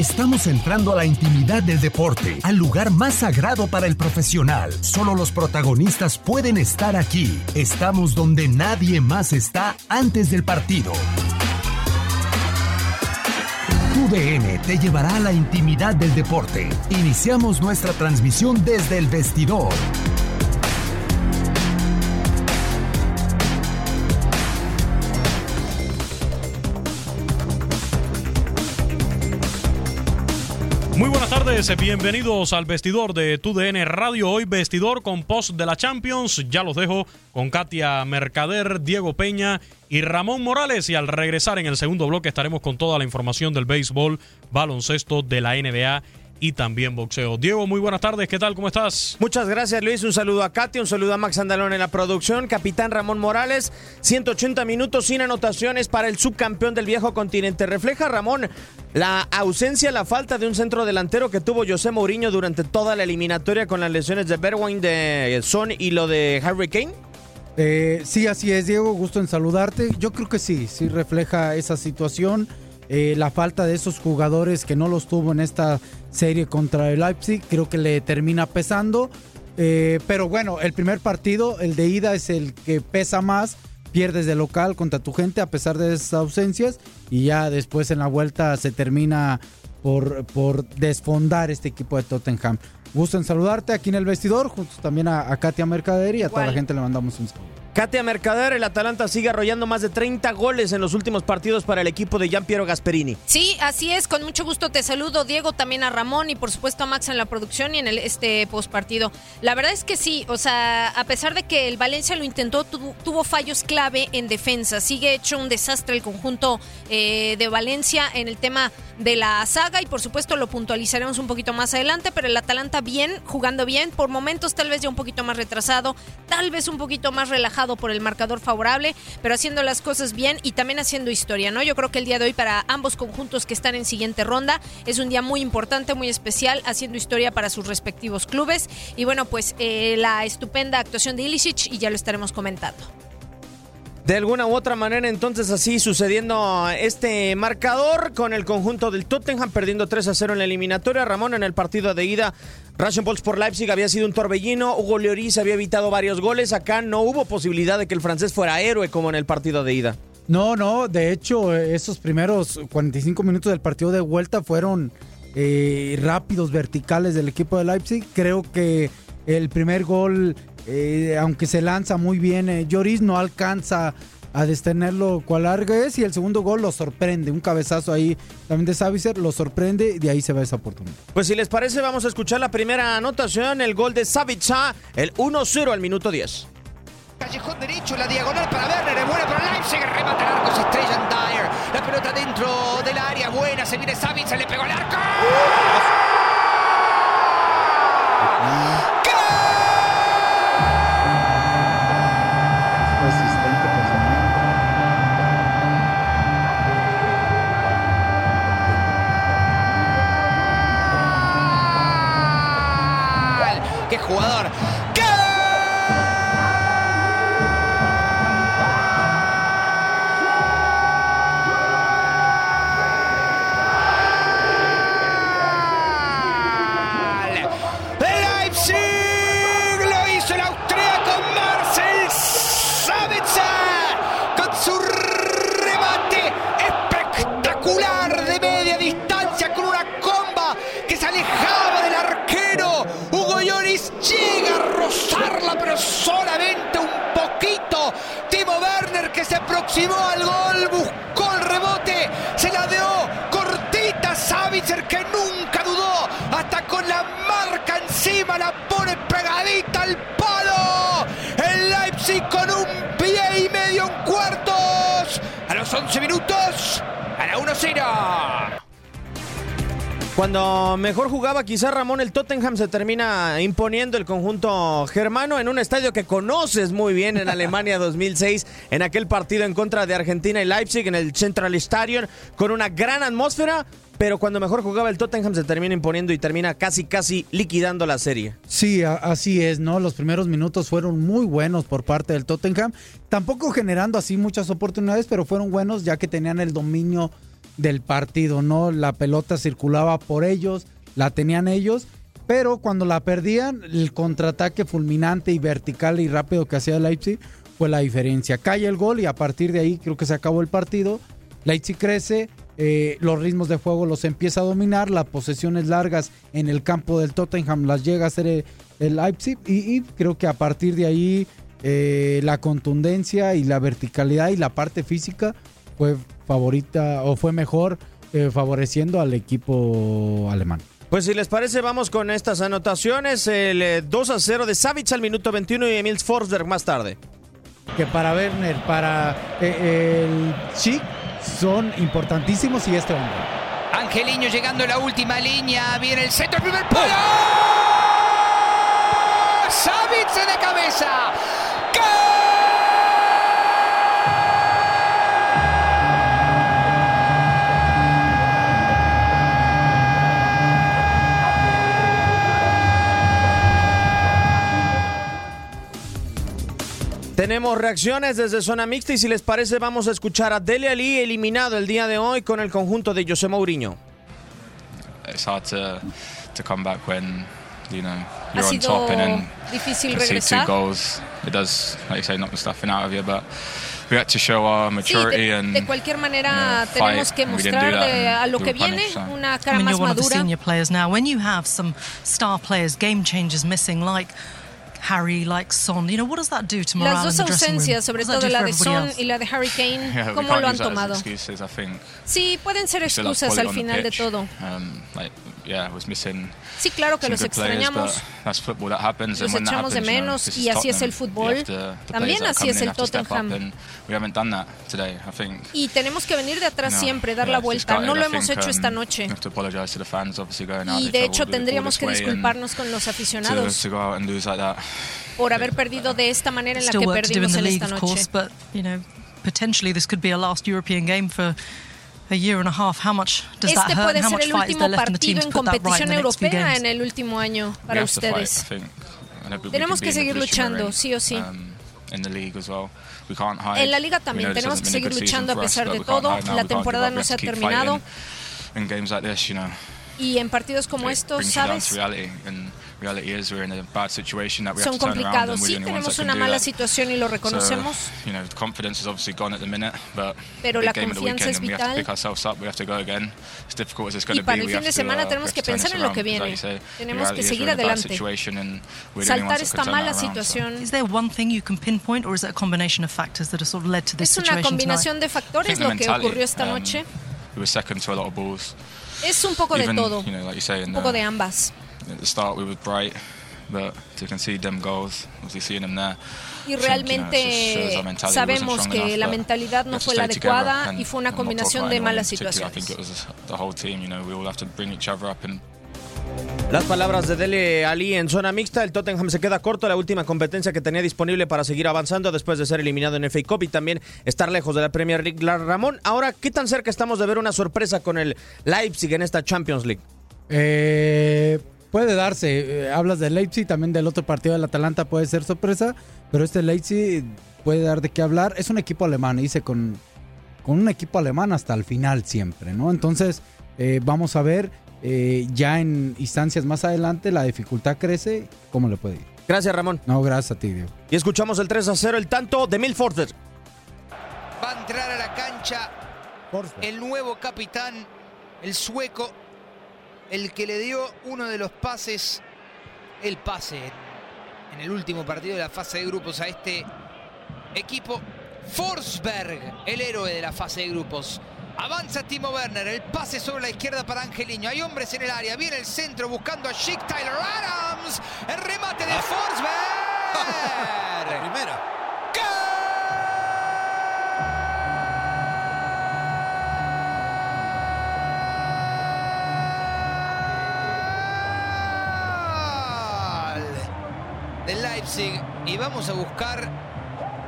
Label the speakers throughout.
Speaker 1: Estamos entrando a la intimidad del deporte, al lugar más sagrado para el profesional. Solo los protagonistas pueden estar aquí. Estamos donde nadie más está antes del partido. UDN te llevará a la intimidad del deporte. Iniciamos nuestra transmisión desde el vestidor.
Speaker 2: Muy buenas tardes, bienvenidos al vestidor de TUDN Radio. Hoy vestidor con post de la Champions. Ya los dejo con Katia Mercader, Diego Peña y Ramón Morales. Y al regresar en el segundo bloque estaremos con toda la información del béisbol, baloncesto de la NBA y también boxeo. Diego, muy buenas tardes, ¿qué tal? ¿Cómo estás?
Speaker 3: Muchas gracias Luis, un saludo a Katy, un saludo a Max Andalón en la producción, capitán Ramón Morales, 180 minutos sin anotaciones para el subcampeón del viejo continente. Refleja Ramón la ausencia, la falta de un centro delantero que tuvo José Mourinho durante toda la eliminatoria con las lesiones de Berwin, de Son y lo de Harry Kane.
Speaker 4: Eh, sí, así es, Diego, gusto en saludarte. Yo creo que sí, sí refleja esa situación. Eh, la falta de esos jugadores que no los tuvo en esta serie contra el Leipzig, creo que le termina pesando. Eh, pero bueno, el primer partido, el de ida, es el que pesa más. Pierdes de local contra tu gente a pesar de esas ausencias. Y ya después en la vuelta se termina por, por desfondar este equipo de Tottenham. Gusto en saludarte aquí en el vestidor, junto también a, a Katia Mercader y a toda la gente le mandamos un saludo.
Speaker 3: Katia Mercader, el Atalanta sigue arrollando más de 30 goles en los últimos partidos para el equipo de Giampiero Gasperini.
Speaker 5: Sí, así es, con mucho gusto te saludo, Diego, también a Ramón y por supuesto a Max en la producción y en el, este postpartido. La verdad es que sí, o sea, a pesar de que el Valencia lo intentó, tuvo fallos clave en defensa. Sigue hecho un desastre el conjunto eh, de Valencia en el tema de la saga y por supuesto lo puntualizaremos un poquito más adelante, pero el Atalanta bien, jugando bien, por momentos tal vez ya un poquito más retrasado, tal vez un poquito más relajado por el marcador favorable, pero haciendo las cosas bien y también haciendo historia, ¿no? Yo creo que el día de hoy para ambos conjuntos que están en siguiente ronda es un día muy importante, muy especial, haciendo historia para sus respectivos clubes y bueno, pues eh, la estupenda actuación de Ilicic y ya lo estaremos comentando.
Speaker 3: De alguna u otra manera, entonces así sucediendo este marcador con el conjunto del Tottenham perdiendo 3 a 0 en la eliminatoria. Ramón en el partido de ida, Rasenbolz por Leipzig había sido un torbellino. Hugo Lloris había evitado varios goles. Acá no hubo posibilidad de que el francés fuera héroe como en el partido de ida.
Speaker 4: No, no, de hecho, esos primeros 45 minutos del partido de vuelta fueron eh, rápidos, verticales del equipo de Leipzig. Creo que el primer gol eh, aunque se lanza muy bien, eh, Lloris no alcanza a detenerlo cual larga es y el segundo gol lo sorprende, un cabezazo ahí también de Savicer, lo sorprende y de ahí se va esa oportunidad.
Speaker 3: Pues si les parece vamos a escuchar la primera anotación, el gol de Savica, el 1-0 al minuto 10.
Speaker 6: Callejón derecho, la diagonal para Werner, es buena para Leipzig, remata el arco, se estrella en Dyer. La pelota dentro del área, buena, se viene Savic, le pegó al arco. ¡Qué Leipzig con un pie y medio en cuartos. A los 11 minutos, a la 1-0.
Speaker 3: Cuando mejor jugaba quizá Ramón el Tottenham se termina imponiendo el conjunto germano en un estadio que conoces muy bien en Alemania 2006 en aquel partido en contra de Argentina y Leipzig en el Central Stadium con una gran atmósfera, pero cuando mejor jugaba el Tottenham se termina imponiendo y termina casi casi liquidando la serie.
Speaker 4: Sí, así es, ¿no? Los primeros minutos fueron muy buenos por parte del Tottenham, tampoco generando así muchas oportunidades, pero fueron buenos ya que tenían el dominio del partido, ¿no? La pelota circulaba por ellos, la tenían ellos, pero cuando la perdían, el contraataque fulminante y vertical y rápido que hacía Leipzig fue la diferencia. Cae el gol y a partir de ahí creo que se acabó el partido. Leipzig crece, eh, los ritmos de juego los empieza a dominar, las posesiones largas en el campo del Tottenham las llega a hacer el, el Leipzig y, y creo que a partir de ahí eh, la contundencia y la verticalidad y la parte física fue favorita o fue mejor eh, favoreciendo al equipo alemán.
Speaker 3: Pues si les parece, vamos con estas anotaciones. El eh, 2 a 0 de Savic al minuto 21 y Emil Forsberg más tarde.
Speaker 4: Que para Werner, para eh, el Chic son importantísimos y este hombre.
Speaker 6: Angeliño llegando a la última línea. Viene el centro, el primer palo. Savic de cabeza.
Speaker 3: Tenemos reacciones desde zona mixta y si les parece vamos a escuchar a Dele Ali eliminado el día de hoy con el conjunto de José Mourinho.
Speaker 7: It's hard to to come back when you know
Speaker 5: Ha
Speaker 7: you're on
Speaker 5: sido
Speaker 7: top and then
Speaker 5: difícil
Speaker 7: concede two
Speaker 5: regresar.
Speaker 7: goals. It does, like you say, knock the stuffing out of you. But we had to show our
Speaker 5: Sí,
Speaker 7: maturity
Speaker 5: de,
Speaker 7: and
Speaker 5: de cualquier manera
Speaker 7: you know,
Speaker 5: tenemos que mostrar a lo que viene una
Speaker 8: I
Speaker 5: cara
Speaker 8: mean,
Speaker 5: más
Speaker 8: you're one of the
Speaker 5: madura.
Speaker 8: Harry, like Son, you know, what does that do to
Speaker 5: Las dos ausencias, sobre todo
Speaker 8: do
Speaker 5: la de Son
Speaker 8: else?
Speaker 5: y la de Harry Kane,
Speaker 7: Yeah, we
Speaker 5: ¿cómo lo han tomado?
Speaker 7: excuses, I think.
Speaker 5: Sí, pueden ser
Speaker 7: We still have
Speaker 5: excusas al final de todo.
Speaker 7: Um, like, yeah, I was missing
Speaker 5: Sí, claro que los
Speaker 7: players,
Speaker 5: extrañamos.
Speaker 7: but that's football that happens,
Speaker 5: Los
Speaker 7: and when that
Speaker 5: echamos de
Speaker 7: happens, you know,
Speaker 5: menos y así es el fútbol.
Speaker 7: To-
Speaker 5: También así es el Tottenham.
Speaker 7: and we haven't done that today, I think.
Speaker 5: Y tenemos que venir de atrás
Speaker 7: No,
Speaker 5: siempre, dar
Speaker 7: yeah,
Speaker 5: la vuelta. No lo
Speaker 7: I
Speaker 5: hemos
Speaker 7: think,
Speaker 5: hecho
Speaker 7: um,
Speaker 5: esta noche.
Speaker 7: fans, going out.
Speaker 5: Y de hecho tendríamos que disculparnos con los
Speaker 7: to,
Speaker 5: aficionados
Speaker 7: to go out and lose like that.
Speaker 5: por haber perdido de esta manera en la
Speaker 8: Still
Speaker 5: que perdimos
Speaker 8: the
Speaker 5: en
Speaker 8: league,
Speaker 5: esta noche.
Speaker 8: course, but you know, potentially this could be a last European game for a year and a half. How much does that
Speaker 5: Este
Speaker 8: hurt?
Speaker 5: puede ser
Speaker 8: much
Speaker 5: el
Speaker 8: fight is
Speaker 5: último
Speaker 8: there left in the team
Speaker 5: partido
Speaker 8: to
Speaker 5: en
Speaker 8: put that right in
Speaker 5: competición
Speaker 8: the next few
Speaker 5: europea
Speaker 8: games?
Speaker 5: en el último año
Speaker 7: We
Speaker 5: para
Speaker 7: have to fight,
Speaker 5: ustedes. Tenemos que seguir luchando,
Speaker 7: in,
Speaker 5: sí o sí.
Speaker 7: um, in the league as well. We can't hide.
Speaker 5: En la liga
Speaker 7: We
Speaker 5: también tenemos que seguir luchando a pesar de
Speaker 7: we can't
Speaker 5: todo.
Speaker 7: hide now.
Speaker 5: La temporada no se ha terminado y en partidos como estos, ¿sabes?
Speaker 7: reality. And reality is we're in a bad situation that we
Speaker 5: Son complicados. Sí, tenemos una mala situación y lo reconocemos.
Speaker 7: So, you know, the confidence is obviously gone at the minute, but
Speaker 5: Pero la confianza es
Speaker 7: and we have to
Speaker 5: vital.
Speaker 7: pick ourselves up. We have to go again. As difficult as it's going
Speaker 5: Y
Speaker 7: to
Speaker 5: para
Speaker 7: be,
Speaker 5: el
Speaker 7: we
Speaker 5: fin
Speaker 7: have
Speaker 5: de
Speaker 7: to,
Speaker 5: semana
Speaker 7: uh,
Speaker 5: tenemos que pensar en lo que viene. Tenemos que seguir adelante. Saltar esta mala situación.
Speaker 8: Is there one thing you can pinpoint, or is it a combination of factors that have sort of led to this
Speaker 5: Es una combinación de factores lo que ocurrió esta
Speaker 7: um,
Speaker 5: noche. Es un poco de
Speaker 7: Even,
Speaker 5: todo,
Speaker 7: you know, like you say,
Speaker 5: un poco
Speaker 7: the-
Speaker 5: de ambas.
Speaker 7: at the start we were bright, but to concede them goals, obviously seeing them there.
Speaker 5: Y
Speaker 7: you know,
Speaker 5: realmente sabemos que
Speaker 7: enough,
Speaker 5: la mentalidad no fue la adecuada y fue una combinación de malas situaciones.
Speaker 3: Las palabras de Dele Ali en zona mixta. El Tottenham se queda corto. La última competencia que tenía disponible para seguir avanzando después de ser eliminado en FA Cup y también estar lejos de la Premier League. Ramón, ahora, ¿qué tan cerca estamos de ver una sorpresa con el Leipzig en esta Champions League?
Speaker 4: Eh, puede darse. Eh, hablas del Leipzig, también del otro partido del Atalanta puede ser sorpresa, pero este Leipzig puede dar de qué hablar. Es un equipo alemán, dice con, con un equipo alemán hasta el final siempre, ¿no? Entonces, eh, vamos a ver eh, ya en instancias más adelante la dificultad crece. ¿Cómo le puede ir?
Speaker 3: Gracias, Ramón.
Speaker 4: No, gracias a ti, Diego.
Speaker 3: Y escuchamos el 3 a 0, el tanto de Milford.
Speaker 6: Va a entrar a la cancha el nuevo capitán, el sueco, el que le dio uno de los pases, el pase en el último partido de la fase de grupos a este equipo. Forsberg, el héroe de la fase de grupos. Avanza Timo Werner, el pase sobre la izquierda para Angeliño. Hay hombres en el área, viene el centro buscando a Chic Tyler Adams. El remate de Forsberg.
Speaker 9: Primera.
Speaker 6: Gol del Leipzig y vamos a buscar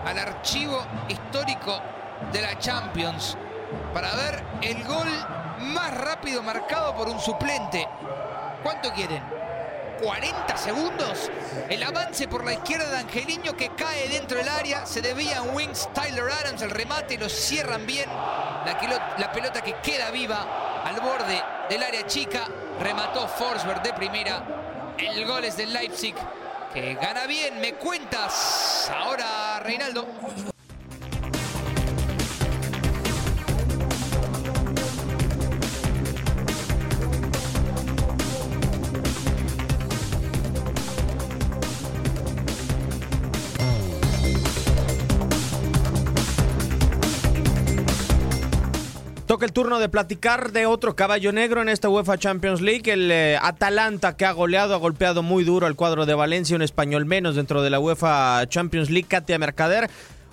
Speaker 6: al archivo histórico de la Champions para ver el gol más rápido marcado por un suplente. ¿Cuánto quieren? 40 segundos. El avance por la izquierda de Angeliño que cae dentro del área. Se debía Wings Tyler Adams el remate. Lo cierran bien. La, la pelota que queda viva al borde del área chica. Remató Forsberg de primera. El gol es del Leipzig que gana bien. Me cuentas ahora, Reinaldo.
Speaker 3: El turno de platicar de otro caballo negro en esta UEFA Champions League, el eh, Atalanta que ha goleado, ha golpeado muy duro al cuadro de Valencia, un español menos dentro de la UEFA Champions League, Katia Mercader.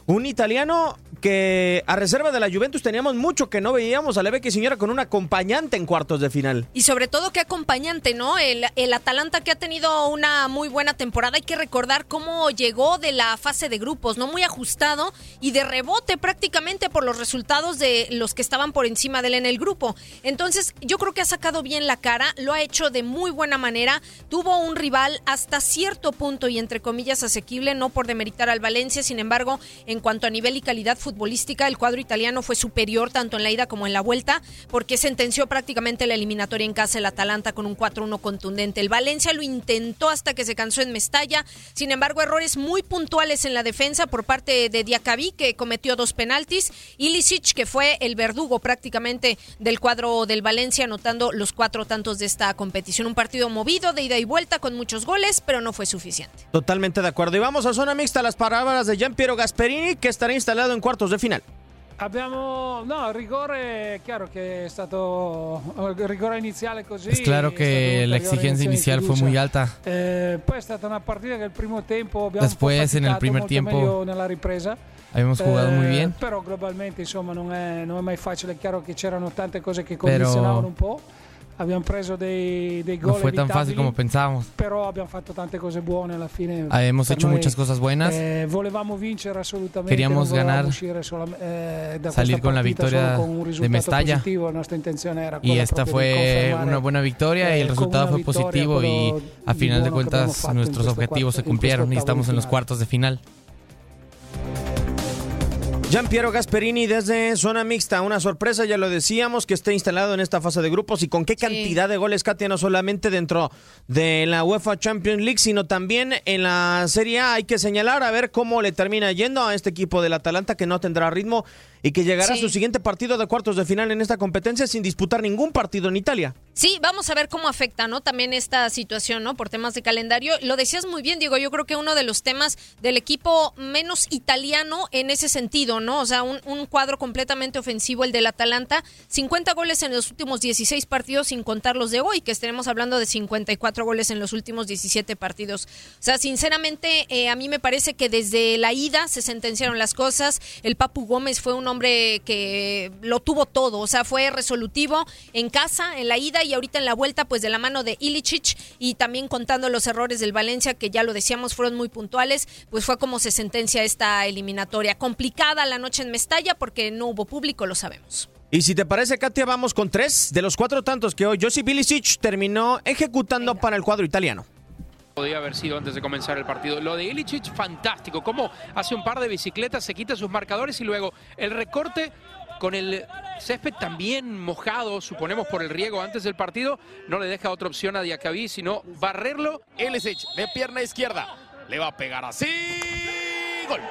Speaker 3: Un italiano que a reserva de la Juventus teníamos mucho que no veíamos a Leveque Señora con un acompañante en cuartos de final.
Speaker 5: Y sobre todo qué acompañante, ¿no? El, el, Atalanta que ha tenido una muy buena temporada. Hay que recordar cómo llegó de la fase de grupos, ¿no? Muy ajustado y de rebote prácticamente por los resultados de los que estaban por encima de él en el grupo. Entonces, yo creo que ha sacado bien la cara, lo ha hecho de muy buena manera. Tuvo un rival hasta cierto punto y entre comillas asequible, no por demeritar al Valencia, sin embargo, en en cuanto a nivel y calidad futbolística, el cuadro italiano fue superior tanto en la ida como en la vuelta, porque sentenció prácticamente la eliminatoria en casa el Atalanta con un 4-1 contundente. El Valencia lo intentó hasta que se cansó en Mestalla, sin embargo, errores muy puntuales en la defensa por parte de Diacabí, que cometió dos penaltis, y Lisic, que fue el verdugo prácticamente del cuadro del Valencia, anotando los cuatro tantos de esta competición. Un partido movido de ida y vuelta con muchos goles, pero no fue suficiente.
Speaker 3: Totalmente de acuerdo. Y vamos a zona mixta, las palabras de Gian Piero Gasperini che estará instalado en cuartos de final.
Speaker 9: Abbiamo, no, il rigore è chiaro che è stato il rigore iniziale così.
Speaker 10: Es claro que la exigencia inicial fue muy alta.
Speaker 9: Eh, poi è stata una partita che il primo tempo abbiamo
Speaker 10: Después, en el primer tiempo,
Speaker 9: nella ripresa.
Speaker 10: Habíamos jugado muy bien.
Speaker 9: Eh, però globalmente insomma non è, non è mai facile, è chiaro che c'erano tante cose che condizionavano un po'. Abbiamo preso dei, dei gol
Speaker 10: No fue tan fácil como pensábamos.
Speaker 9: Però abbiamo fatto tante cose buone alla fine.
Speaker 10: Ah, hemos hecho
Speaker 9: noi,
Speaker 10: muchas cosas buenas.
Speaker 9: Eh, volevamo vincere assolutamente.
Speaker 10: Queríamos ganar,
Speaker 9: sola, eh,
Speaker 10: salir con la victoria de Mestalla.
Speaker 9: Positivo. Era
Speaker 10: y esta fue una buena victoria y el resultado fue positivo y a final de cuentas nuestros objetivos se cumplieron y estamos en los cuartos de final.
Speaker 3: Gian Piero Gasperini desde zona mixta, una sorpresa, ya lo decíamos, que esté instalado en esta fase de grupos y con qué cantidad sí. de goles, Katia, no solamente dentro de la UEFA Champions League, sino también en la Serie A. Hay que señalar a ver cómo le termina yendo a este equipo del Atalanta que no tendrá ritmo y que llegará sí. a su siguiente partido de cuartos de final en esta competencia sin disputar ningún partido en Italia.
Speaker 5: Sí, vamos a ver cómo afecta, ¿no? También esta situación, ¿no? Por temas de calendario. Lo decías muy bien, Diego. Yo creo que uno de los temas del equipo menos italiano en ese sentido, ¿no? O sea, un, un cuadro completamente ofensivo, el del Atalanta. 50 goles en los últimos 16 partidos, sin contar los de hoy, que estaremos hablando de 54 goles en los últimos 17 partidos. O sea, sinceramente, eh, a mí me parece que desde la ida se sentenciaron las cosas. El Papu Gómez fue un hombre que lo tuvo todo, o sea, fue resolutivo en casa, en la ida y ahorita en la vuelta, pues de la mano de Ilicic y también contando los errores del Valencia, que ya lo decíamos, fueron muy puntuales, pues fue como se sentencia esta eliminatoria. Complicada la noche en Mestalla porque no hubo público, lo sabemos.
Speaker 3: Y si te parece, Katia, vamos con tres de los cuatro tantos que hoy Josip Ilicic terminó ejecutando Venga. para el cuadro italiano
Speaker 11: podía haber sido antes de comenzar el partido. Lo de Ilicic, fantástico. Cómo hace un par de bicicletas, se quita sus marcadores y luego el recorte con el césped también mojado, suponemos por el riego antes del partido, no le deja otra opción a Diacabí, sino barrerlo.
Speaker 12: Ilicic de pierna izquierda, le va a pegar así. Gol.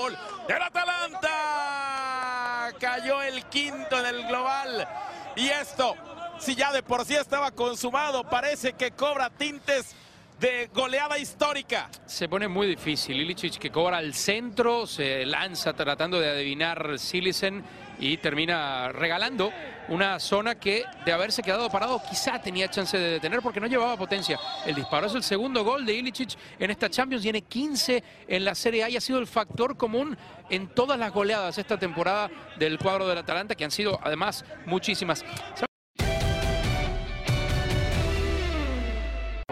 Speaker 12: Gol. Del Atalanta. Cayó el quinto en el global. Y esto, si ya de por sí estaba consumado, parece que cobra tintes de goleada histórica.
Speaker 11: Se pone muy difícil. Ilicic que cobra al centro, se lanza tratando de adivinar Silicen y termina regalando una zona que de haberse quedado parado quizá tenía chance de detener porque no llevaba potencia. El disparo es el segundo gol de Ilicic en esta Champions, tiene 15 en la Serie A y ha sido el factor común en todas las goleadas esta temporada del cuadro del Atalanta que han sido además muchísimas.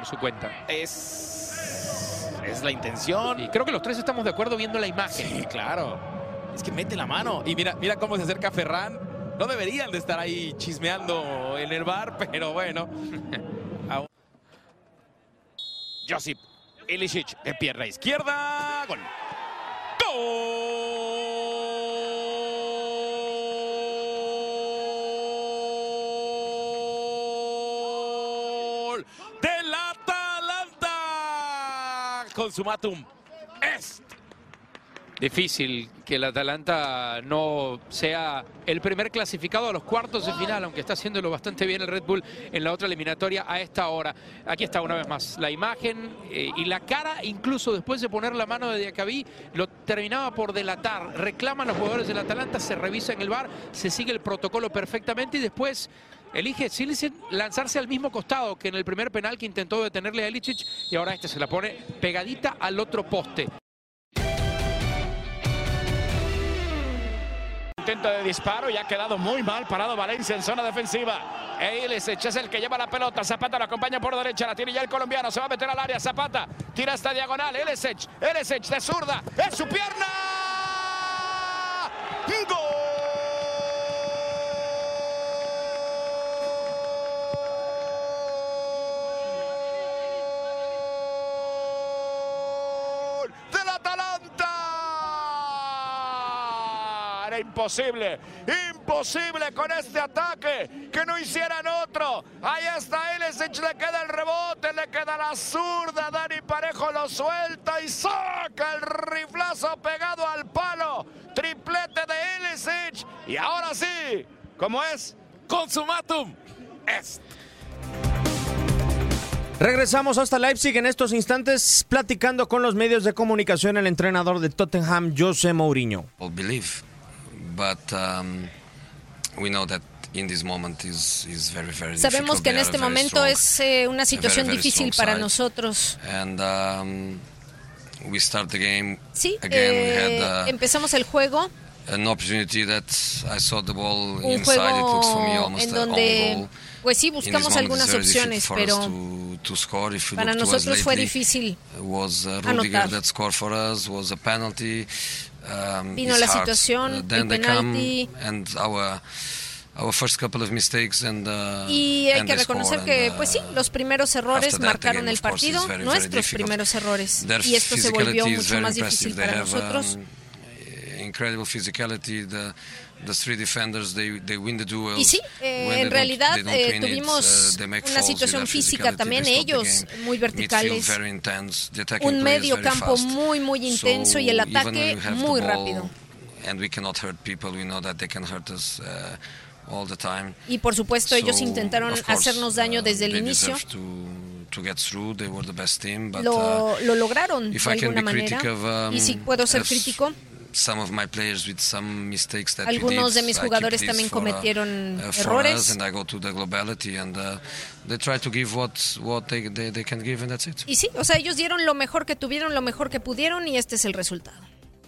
Speaker 11: Su cuenta.
Speaker 12: Es, es la intención.
Speaker 11: Y creo que los tres estamos de acuerdo viendo la imagen.
Speaker 12: Sí, claro. Es que mete la mano. Y mira, mira cómo se acerca Ferran. No deberían de estar ahí chismeando en el bar, pero bueno. Josip Ilicic de pierna izquierda. Gol. Gol Consumatum. Es
Speaker 11: Difícil que el Atalanta no sea el primer clasificado a los cuartos de final, aunque está haciéndolo bastante bien el Red Bull en la otra eliminatoria a esta hora. Aquí está una vez más la imagen eh, y la cara, incluso después de poner la mano de Diacabí, lo terminaba por delatar. Reclaman los jugadores del Atalanta, se revisa en el bar, se sigue el protocolo perfectamente y después elige Silicen lanzarse al mismo costado que en el primer penal que intentó detenerle a Elicic y ahora este se la pone pegadita al otro poste.
Speaker 12: intento de disparo y ha quedado muy mal parado Valencia en zona defensiva. Ilicic es el que lleva la pelota. Zapata lo acompaña por derecha. La tiene ya el colombiano. Se va a meter al área. Zapata tira esta diagonal. Ilicic. Ilicic de zurda. ¡Es su pierna! ¡Gol! ¡Del Atalanta! Era imposible, imposible con este ataque que no hicieran otro. Ahí está Ilicic, le queda el rebote, le queda la zurda. Dani Parejo lo suelta y saca el riflazo pegado al palo. Triplete de Ilicic. Y ahora sí, como es, consumatum. Es.
Speaker 3: Regresamos hasta Leipzig en estos instantes platicando con los medios de comunicación el entrenador de Tottenham, José Mourinho.
Speaker 13: believe, but um, we know that in this moment is, is very, very
Speaker 5: Sabemos
Speaker 13: difficult.
Speaker 5: que en este momento es eh, una situación
Speaker 13: very, very
Speaker 5: difícil para
Speaker 13: side.
Speaker 5: nosotros.
Speaker 13: And um, we start the game
Speaker 5: Sí,
Speaker 13: again. we
Speaker 5: eh,
Speaker 13: had uh,
Speaker 5: empezamos el juego,
Speaker 13: an opportunity that I saw the ball
Speaker 5: un
Speaker 13: inside. It looks for me
Speaker 5: juego
Speaker 13: almost
Speaker 5: en donde
Speaker 13: goal.
Speaker 5: pues sí buscamos algunas opciones, pero
Speaker 13: to, to score. If you
Speaker 5: para nosotros fue
Speaker 13: lately,
Speaker 5: difícil
Speaker 13: was uh,
Speaker 5: anotar.
Speaker 13: That scored for us. Was a penalty. Um,
Speaker 5: Vino la
Speaker 13: hard.
Speaker 5: situación,
Speaker 13: Uh, then
Speaker 5: el
Speaker 13: they
Speaker 5: penalti.
Speaker 13: come and our our first couple of mistakes and uh,
Speaker 5: y hay
Speaker 13: and
Speaker 5: que
Speaker 13: score
Speaker 5: reconocer
Speaker 13: and,
Speaker 5: que
Speaker 13: uh,
Speaker 5: pues sí, los primeros errores
Speaker 13: that,
Speaker 5: marcaron
Speaker 13: again,
Speaker 5: el partido,
Speaker 13: very,
Speaker 5: nuestros primeros errores
Speaker 13: Their
Speaker 5: y esto se volvió mucho más difícil para
Speaker 13: have,
Speaker 5: nosotros.
Speaker 13: um, incredible physicality. The the three defenders they they win the duels.
Speaker 5: Y sí, eh, en realidad eh,
Speaker 13: it,
Speaker 5: tuvimos
Speaker 13: uh,
Speaker 5: una situación física también ellos muy verticales.
Speaker 13: intense.
Speaker 5: Un medio campo muy muy intenso y el ataque muy
Speaker 13: ball
Speaker 5: rápido.
Speaker 13: And we cannot hurt people. We know that they can hurt us uh, all the time.
Speaker 5: Y por supuesto ellos intentaron
Speaker 13: course,
Speaker 5: hacernos daño
Speaker 13: uh,
Speaker 5: desde el inicio.
Speaker 13: To, get through. They were the best team, but,
Speaker 5: Lo,
Speaker 13: uh,
Speaker 5: lo lograron de
Speaker 13: if I can
Speaker 5: alguna
Speaker 13: be
Speaker 5: manera.
Speaker 13: of, um,
Speaker 5: y si puedo ser
Speaker 13: as
Speaker 5: crítico,
Speaker 13: some of my players with some mistakes that we
Speaker 5: algunos de mis jugadores también cometieron errores.
Speaker 13: us, and I go to the globality and they try to give what what they, they, they can give and that's it.
Speaker 5: Y sí, o sea, ellos dieron lo mejor que tuvieron, lo mejor que pudieron y este es el resultado.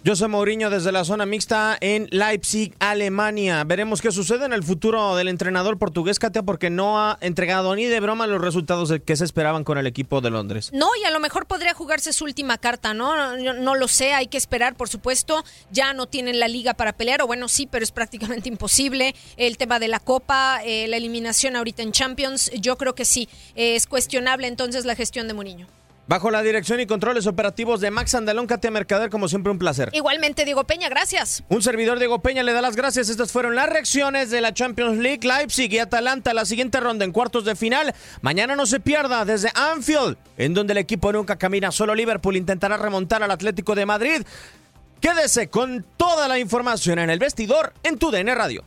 Speaker 3: José Mourinho desde la zona mixta en Leipzig, Alemania. Veremos qué sucede en el futuro del entrenador portugués, Katia, porque no ha entregado ni de broma los resultados que se esperaban con el equipo de Londres.
Speaker 5: No, y a lo mejor podría jugarse su última carta, ¿no? No lo sé, hay que esperar, por supuesto. Ya no tienen la liga para pelear, o bueno, sí, pero es prácticamente imposible. El tema de la Copa, eh, la eliminación ahorita en Champions, yo creo que sí, es cuestionable entonces la gestión de Mourinho.
Speaker 3: Bajo la dirección y controles operativos de Max Andalón, Katia Mercader, como siempre, un placer.
Speaker 5: Igualmente, Diego Peña, gracias.
Speaker 3: Un servidor Diego Peña le da las gracias. Estas fueron las reacciones de la Champions League, Leipzig y Atalanta, la siguiente ronda en cuartos de final. Mañana no se pierda desde Anfield, en donde el equipo nunca camina. Solo Liverpool intentará remontar al Atlético de Madrid. Quédese con toda la información en el vestidor en tu DN Radio.